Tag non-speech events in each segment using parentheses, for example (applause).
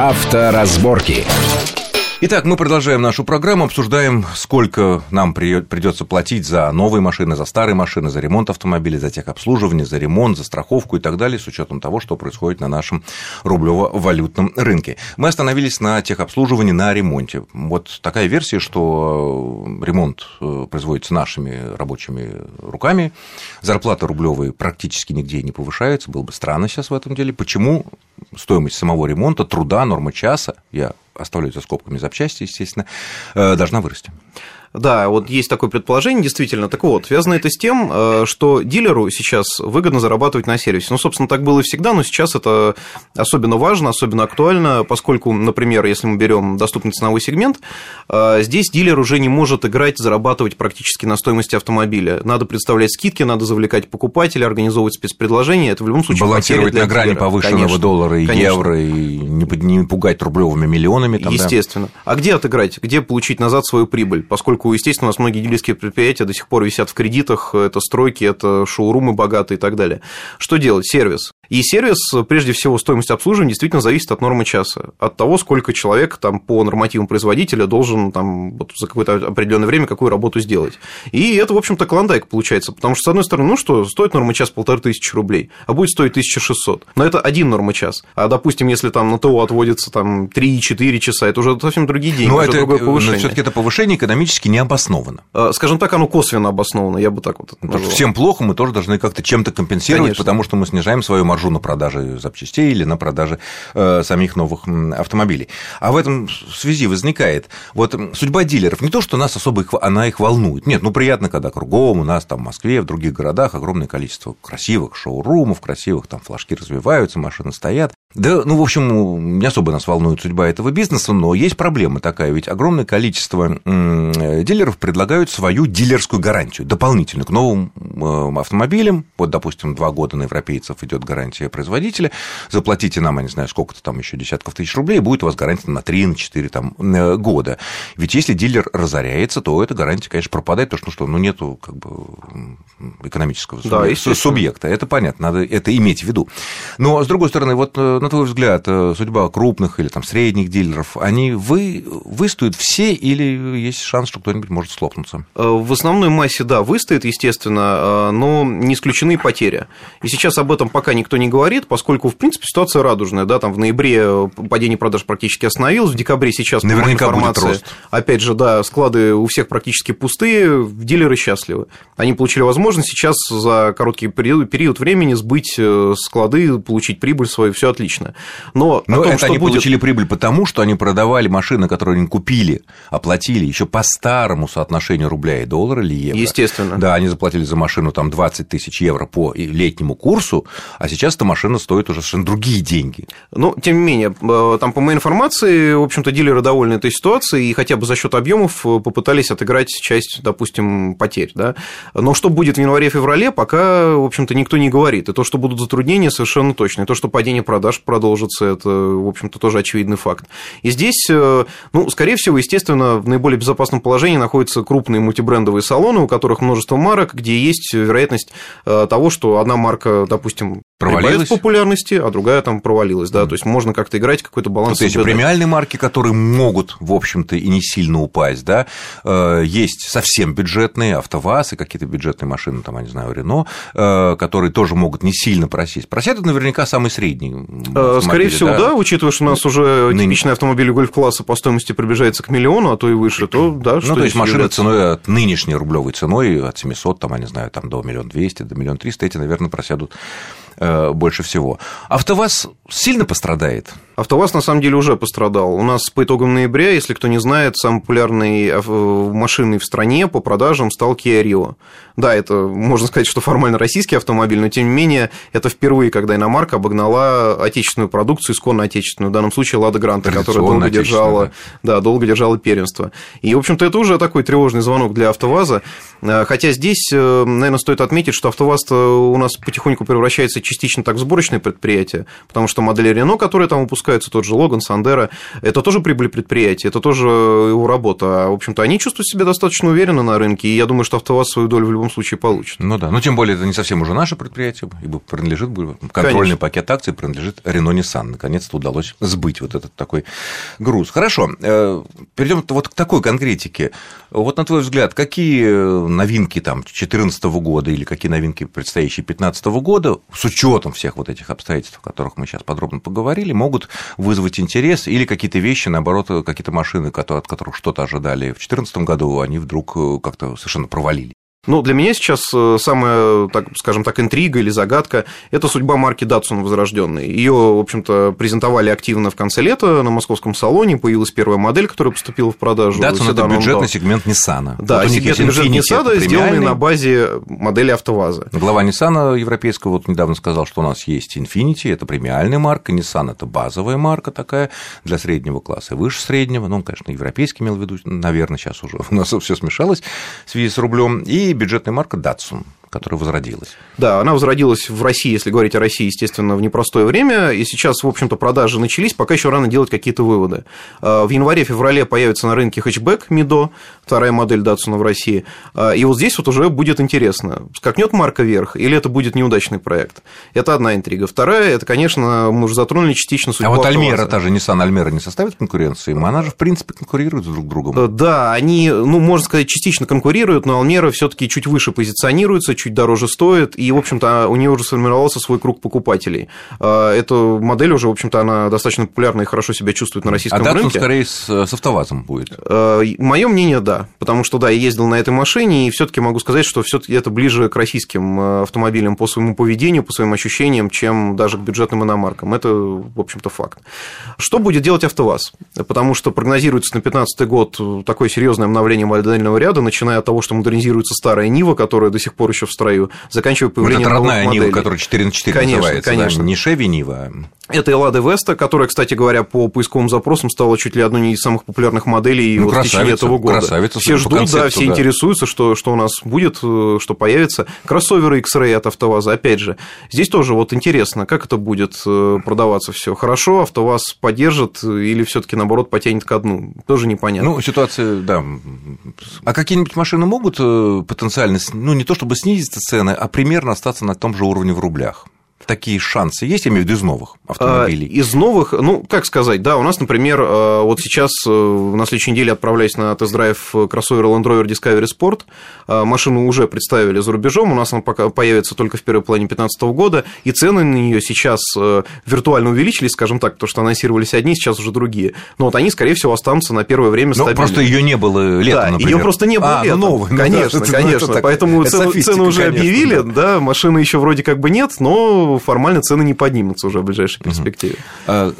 Авторазборки. Итак, мы продолжаем нашу программу, обсуждаем, сколько нам придется платить за новые машины, за старые машины, за ремонт автомобилей, за техобслуживание, за ремонт, за страховку и так далее, с учетом того, что происходит на нашем рублево-валютном рынке. Мы остановились на техобслуживании, на ремонте. Вот такая версия, что ремонт э, производится нашими рабочими руками, зарплата рублевые практически нигде не повышается, было бы странно сейчас в этом деле. Почему стоимость самого ремонта, труда, нормы часа, я оставляю за скобками запчасти, естественно, э, должна вырасти. Да, вот есть такое предположение, действительно. Так вот, связано это с тем, э, что дилеру сейчас выгодно зарабатывать на сервисе. Ну, собственно, так было и всегда, но сейчас это особенно важно, особенно актуально, поскольку, например, если мы берем доступный ценовой сегмент, э, здесь дилер уже не может играть, зарабатывать практически на стоимости автомобиля. Надо представлять скидки, надо завлекать покупателя, организовывать спецпредложения. Это в любом случае Балансировать на грани дилера. повышенного конечно, доллара и конечно. евро, и не пугать рублевыми миллионами. Там, Естественно. Да. А где отыграть? Где получить назад свою прибыль? Поскольку поскольку, естественно, у нас многие дилерские предприятия до сих пор висят в кредитах, это стройки, это шоурумы богатые и так далее. Что делать? Сервис. И сервис, прежде всего, стоимость обслуживания действительно зависит от нормы часа, от того, сколько человек там, по нормативам производителя должен там, вот, за какое-то определенное время какую работу сделать. И это, в общем-то, клондайк получается, потому что, с одной стороны, ну что, стоит норма час полторы тысячи рублей, а будет стоить 1600. Но это один норма час. А, допустим, если там на ТО отводится там 3-4 часа, это уже совсем другие деньги, но это, другое повышение. Но все таки это повышение экономически не обосновано. А, скажем так, оно косвенно обосновано, я бы так вот назвал. Всем плохо, мы тоже должны как-то чем-то компенсировать, Конечно. потому что мы снижаем свою маржу маржу на продаже запчастей или на продаже э, самих новых автомобилей. А в этом связи возникает вот судьба дилеров. Не то, что нас особо их, она их волнует. Нет, ну приятно, когда кругом у нас там в Москве, в других городах огромное количество красивых шоурумов, красивых там флажки развиваются, машины стоят. Да, ну, в общем, не особо нас волнует судьба этого бизнеса, но есть проблема такая, ведь огромное количество дилеров предлагают свою дилерскую гарантию, дополнительную к новым э, автомобилям. Вот, допустим, два года на европейцев идет гарантия производителя, заплатите нам, я не знаю, сколько-то там еще десятков тысяч рублей, будет у вас гарантия на 3-4 там, э, года. Ведь если дилер разоряется, то эта гарантия, конечно, пропадает, потому что, ну, что ну, нету как бы, экономического да, субъекта. Это понятно, надо это иметь в виду. Но, с другой стороны, вот э, на твой взгляд, э, судьба крупных или там средних дилеров, они вы, выстоят все или есть шанс, что кто-нибудь может слопнуться? В основной массе, да, выстоит, естественно, но не исключены потери. И сейчас об этом пока никто не говорит, поскольку, в принципе, ситуация радужная, да, там в ноябре падение продаж практически остановилось, в декабре сейчас, Наверняка информации, будет рост. опять же, да, склады у всех практически пустые, дилеры счастливы. Они получили возможность сейчас за короткий период, период времени сбыть склады, получить прибыль свою, все отлично отлично. Но, Но том, это они будет... получили прибыль потому, что они продавали машины, которые они купили, оплатили еще по старому соотношению рубля и доллара или евро. Естественно. Да, они заплатили за машину там 20 тысяч евро по летнему курсу, а сейчас эта машина стоит уже совершенно другие деньги. Ну, тем не менее, э, там, по моей информации, в общем-то, дилеры довольны этой ситуацией и хотя бы за счет объемов э, попытались отыграть часть, допустим, потерь. Да? Но что будет в январе-феврале, пока, в общем-то, никто не говорит. И то, что будут затруднения, совершенно точно. И то, что падение продаж продолжится, это, в общем-то, тоже очевидный факт. И здесь, э, ну, скорее всего, естественно, в наиболее безопасном положении находятся крупные мультибрендовые салоны, у которых множество марок, где есть вероятность того, что одна марка, допустим, провалилась в популярности, а другая там провалилась, да, mm. то есть можно как-то играть какой-то баланс. Вот эти премиальные марки, которые могут, в общем-то, и не сильно упасть, да, э, есть совсем бюджетные, АвтоВАЗ и какие-то бюджетные машины, там, я не знаю, Рено, э, которые тоже могут не сильно просесть. Просят наверняка самый средний. Э, скорее всего, да? да, учитывая, что у нас уже Ныне... типичный автомобиль гольф-класса по стоимости приближается к миллиону, а то и выше, то да, Ну, то есть является... ценой от нынешней рублевой ценой, от 700, там, я не знаю, там, до миллиона двести, до миллиона триста, эти, наверное, просядут больше всего. АвтоВАЗ сильно пострадает? АвтоВАЗ, на самом деле, уже пострадал. У нас по итогам ноября, если кто не знает, самой популярной машиной в стране по продажам стал Kia Rio. Да, это, можно сказать, что формально российский автомобиль, но, тем не менее, это впервые, когда иномарка обогнала отечественную продукцию, исконно отечественную, в данном случае Лада Гранта, которая долго держала, да, долго держала первенство. И, в общем-то, это уже такой тревожный звонок для АвтоВАЗа. Э, хотя здесь, э, наверное, стоит отметить, что АвтоВАЗ у нас потихоньку превращается частично так в сборочное предприятие, потому что модели Renault, которые там выпускают, выпускаются, тот же Логан, Сандера, это тоже прибыль предприятия, это тоже его работа. А, в общем-то, они чувствуют себя достаточно уверенно на рынке, и я думаю, что АвтоВАЗ свою долю в любом случае получит. Ну да, ну тем более это не совсем уже наше предприятие, ибо принадлежит, контрольный Конечно. пакет акций принадлежит Renault Nissan. Наконец-то удалось сбыть вот этот такой груз. Хорошо, э, перейдем вот к такой конкретике. Вот на твой взгляд, какие новинки там 2014 года или какие новинки предстоящие 2015 года, с учетом всех вот этих обстоятельств, о которых мы сейчас подробно поговорили, могут вызвать интерес или какие-то вещи, наоборот, какие-то машины, от которых что-то ожидали в 2014 году, они вдруг э, как-то совершенно провалились? Ну, для меня сейчас э, самая, так, скажем так, интрига или загадка – это судьба марки Datsun возрожденной. Ее, в общем-то, презентовали активно в конце лета на московском салоне, появилась первая модель, которая поступила в продажу. Datsun – это бюджетный сегмент Nissan. Да, вот сегмент бюджет Nissan, сделанный на базе модели АвтоВАЗа. Глава Nissan европейского вот недавно сказал, что у нас есть Infiniti, это премиальная марка, Nissan – это базовая марка такая для среднего класса, выше среднего, ну, он, конечно, европейский имел в виду, наверное, сейчас уже (laughs) у нас все смешалось в связи с рублем, и бюджетная марка Datsun которая возродилась. Да, она возродилась в России, если говорить о России, естественно, в непростое время, и сейчас, в общем-то, продажи начались, пока еще рано делать какие-то выводы. А, в январе-феврале появится на рынке хэтчбэк Мидо, вторая модель Datsun в России, а, и вот здесь вот уже будет интересно, скакнет марка вверх, или это будет неудачный проект. Это одна интрига. Вторая, это, конечно, мы уже затронули частично судьбу А вот Альмера, та же Nissan Альмера не составит конкуренции? Она же, в принципе, конкурирует друг с другом. Э, да, они, ну, можно сказать, частично конкурируют, но Альмера все таки чуть выше позиционируется, чуть дороже стоит, и, в общем-то, у нее уже сформировался свой круг покупателей. А, эта модель уже, в общем-то, она достаточно популярна и хорошо себя чувствует на российском а рынке. А скорее с, с автовазом будет? А, Мое мнение, да, потому что, да, я ездил на этой машине, и все таки могу сказать, что все таки это ближе к российским э, автомобилям по своему поведению, по своим ощущениям, чем даже к бюджетным иномаркам. Это, в общем-то, факт. Что будет делать АвтоВАЗ? Потому что прогнозируется на 2015 год такое серьезное обновление модельного ряда, начиная от того, что модернизируется старая Нива, которая до сих пор еще в строю, заканчивая появлением вот это родная Нива, которая 4 на 4 конечно, называется, конечно. Да? не Шеви Нива. Это Эллада Веста, которая, кстати говоря, по поисковым запросам стала чуть ли одной из самых популярных моделей ну, вот в течение этого года. Красавица, все ждут, концепту, да, все да. интересуются, что, что у нас будет, э, что появится. Кроссоверы X-Ray от АвтоВАЗа, опять же. Здесь тоже вот интересно, как это будет э, продаваться все. Хорошо, АвтоВАЗ поддержит или все таки наоборот, потянет ко дну? Тоже непонятно. Ну, ситуация, да. А какие-нибудь машины могут э, потенциально, ну, не то чтобы снизиться цены, а примерно остаться на том же уровне в рублях? Такие шансы есть, я имею в виду из новых автомобилей? А, из новых, ну, как сказать, да, у нас, например, э, вот сейчас э, на следующей неделе отправляюсь на тест-драйв кроссовера Land Rover Discovery Sport, э, машину уже представили за рубежом, у нас она пока появится только в первой половине 2015 года, и цены на нее сейчас виртуально увеличились, скажем так, потому что анонсировались одни, сейчас уже другие, но вот они, скорее всего, останутся на первое время стабильны. Ну, просто ее не было летом, да, например. ее просто не было а, летом. Ну, новый, конечно, ну, да, конечно, это, поэтому это цену, цену уже конечно, объявили, да. да, машины еще вроде как бы нет, но формально цены не поднимутся уже в ближайшей перспективе. А,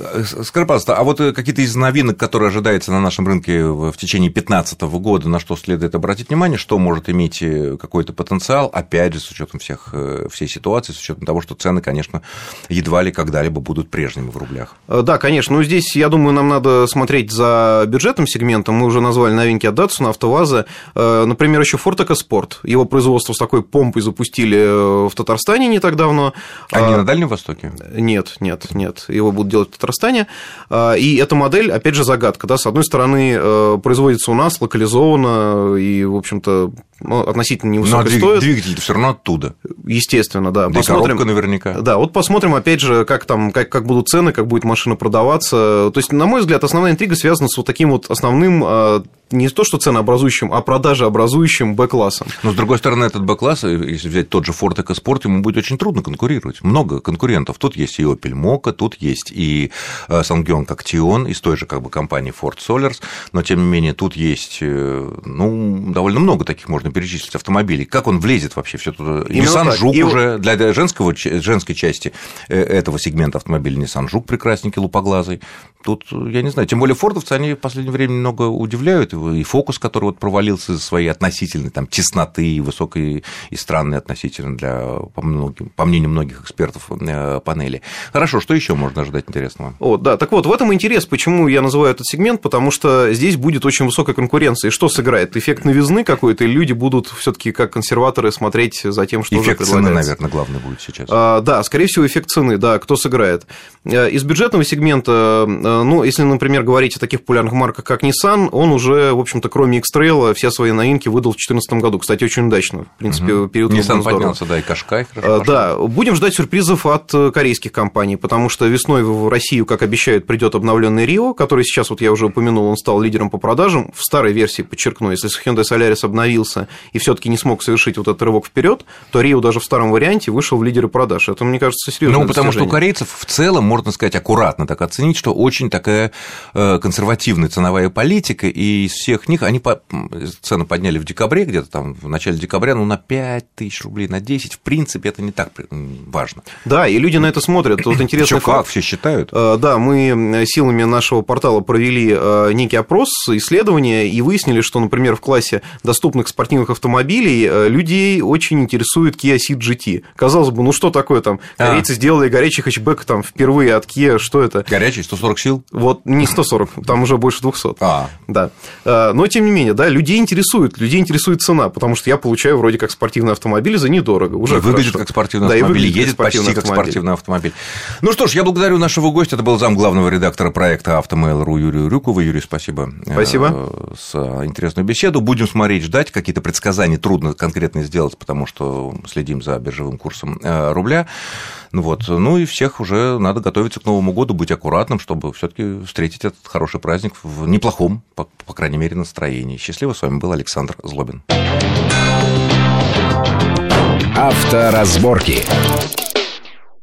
скажи, пожалуйста, а вот какие-то из новинок, которые ожидаются на нашем рынке в течение 2015 года, на что следует обратить внимание, что может иметь э, какой-то потенциал, опять же, с учетом всех, э, всей ситуации, с учетом того, что цены, конечно, едва ли когда-либо будут прежними в рублях. Э, да, конечно. Ну, здесь, я думаю, нам надо смотреть за бюджетным сегментом. Мы уже назвали новинки от Datsun, АвтоВАЗа. Например, еще Ford EcoSport. Его производство с такой помпой запустили в Татарстане не так давно. А не на Дальнем Востоке? Нет, нет, нет. Его будут делать в Татарстане. А, и эта модель, опять же, загадка. Да? С одной стороны, э, производится у нас локализованно и, в общем-то, ну, относительно невысоко Но стоит. двигатель все равно оттуда. Естественно, да. Да посмотрим, наверняка. Да, вот посмотрим, опять же, как там, как, как будут цены, как будет машина продаваться. То есть, на мой взгляд, основная интрига связана с вот таким вот основным а, не то, что ценообразующим, а продажеобразующим Б-классом. Но, с другой стороны, этот Б-класс, если взять тот же Ford EcoSport, ему будет очень трудно конкурировать. Много конкурентов. Тут есть и Opel Mokka, тут есть и Ssangyong Action из той же как бы компании Ford Solars, но, тем не менее, тут есть э, ну, довольно много таких можно перечислить автомобилей. Как он влезет вообще все туда? Nissan Жук и... уже для женского, женской части э, этого сегмента автомобиля Nissan Жук прекрасненький, лупоглазый. Тут, я не знаю, тем более фордовцы, они в последнее время немного удивляют и фокус, который вот провалился из-за своей относительной там, тесноты и высокой и странной относительно для, по, многим, по мнению многих экспертов э, панели. Хорошо, что еще можно ожидать интересного? О, да, так вот, в этом интерес, почему я называю этот сегмент, потому что здесь будет очень высокая конкуренция. И что сыграет? Эффект новизны какой-то, и люди будут все таки как консерваторы смотреть за тем, что Эффект уже цены, наверное, главный будет сейчас. А, да, скорее всего, эффект цены, да, кто сыграет. Э, из бюджетного сегмента, э, ну, если, например, говорить о таких популярных марках, как Nissan, он уже, в общем-то, кроме X-Trail, все свои новинки выдал в 2014 году. Кстати, очень удачно. В принципе, угу. период Nissan поднялся, да, и Кашкай хорошо Да, будем ждать сюрпризов от э, корейских компаний, потому что весной в Россию, как обещают, придет обновленный Rio, который сейчас, вот я уже упомянул, он стал лидером по продажам. В старой версии, подчеркну, если Hyundai Solaris обновился и все-таки не смог совершить вот этот рывок вперед, то Rio даже в старом варианте вышел в лидеры продаж. Это, мне кажется, серьезно. Ну, потому что у корейцев в целом, можно сказать, аккуратно так оценить, что очень такая э, консервативная ценовая политика, и из всех них они по... цены подняли в декабре, где-то там в начале декабря, ну, на 5 тысяч рублей, на 10, в принципе, это не так важно. Да, и люди на это смотрят. Вот интересно. как, все считают? Э, да, мы силами нашего портала провели э, некий опрос, исследование, и выяснили, что, например, в классе доступных спортивных автомобилей э, людей очень интересует Kia Ceed GT. Казалось бы, ну что такое там? А. Корейцы а. сделали горячий хэтчбэк там впервые от Kia, что это? Горячий, 140 сил? Вот, не 140, там уже больше 200. А. Да. Но, тем не менее, да, людей интересует, людей интересует цена, потому что я получаю вроде как спортивный автомобиль за недорого. Уже и выглядит как спортивный автомобиль, да, едет почти автомобиль. как спортивный автомобиль. Ну что ж, я благодарю нашего гостя, это был зам главного редактора проекта «Автомейл.ру» Юрий Рюкова. Юрий, спасибо. Спасибо. С интересную беседу. Будем смотреть, ждать. Какие-то предсказания трудно конкретно сделать, потому что следим за биржевым курсом э, рубля. Ну, вот. ну и всех уже надо готовиться к Новому году, быть аккуратным, чтобы все-таки встретить этот хороший праздник в неплохом, по, по крайней мере, настроении. Счастливо. С вами был Александр Злобин. Авторазборки.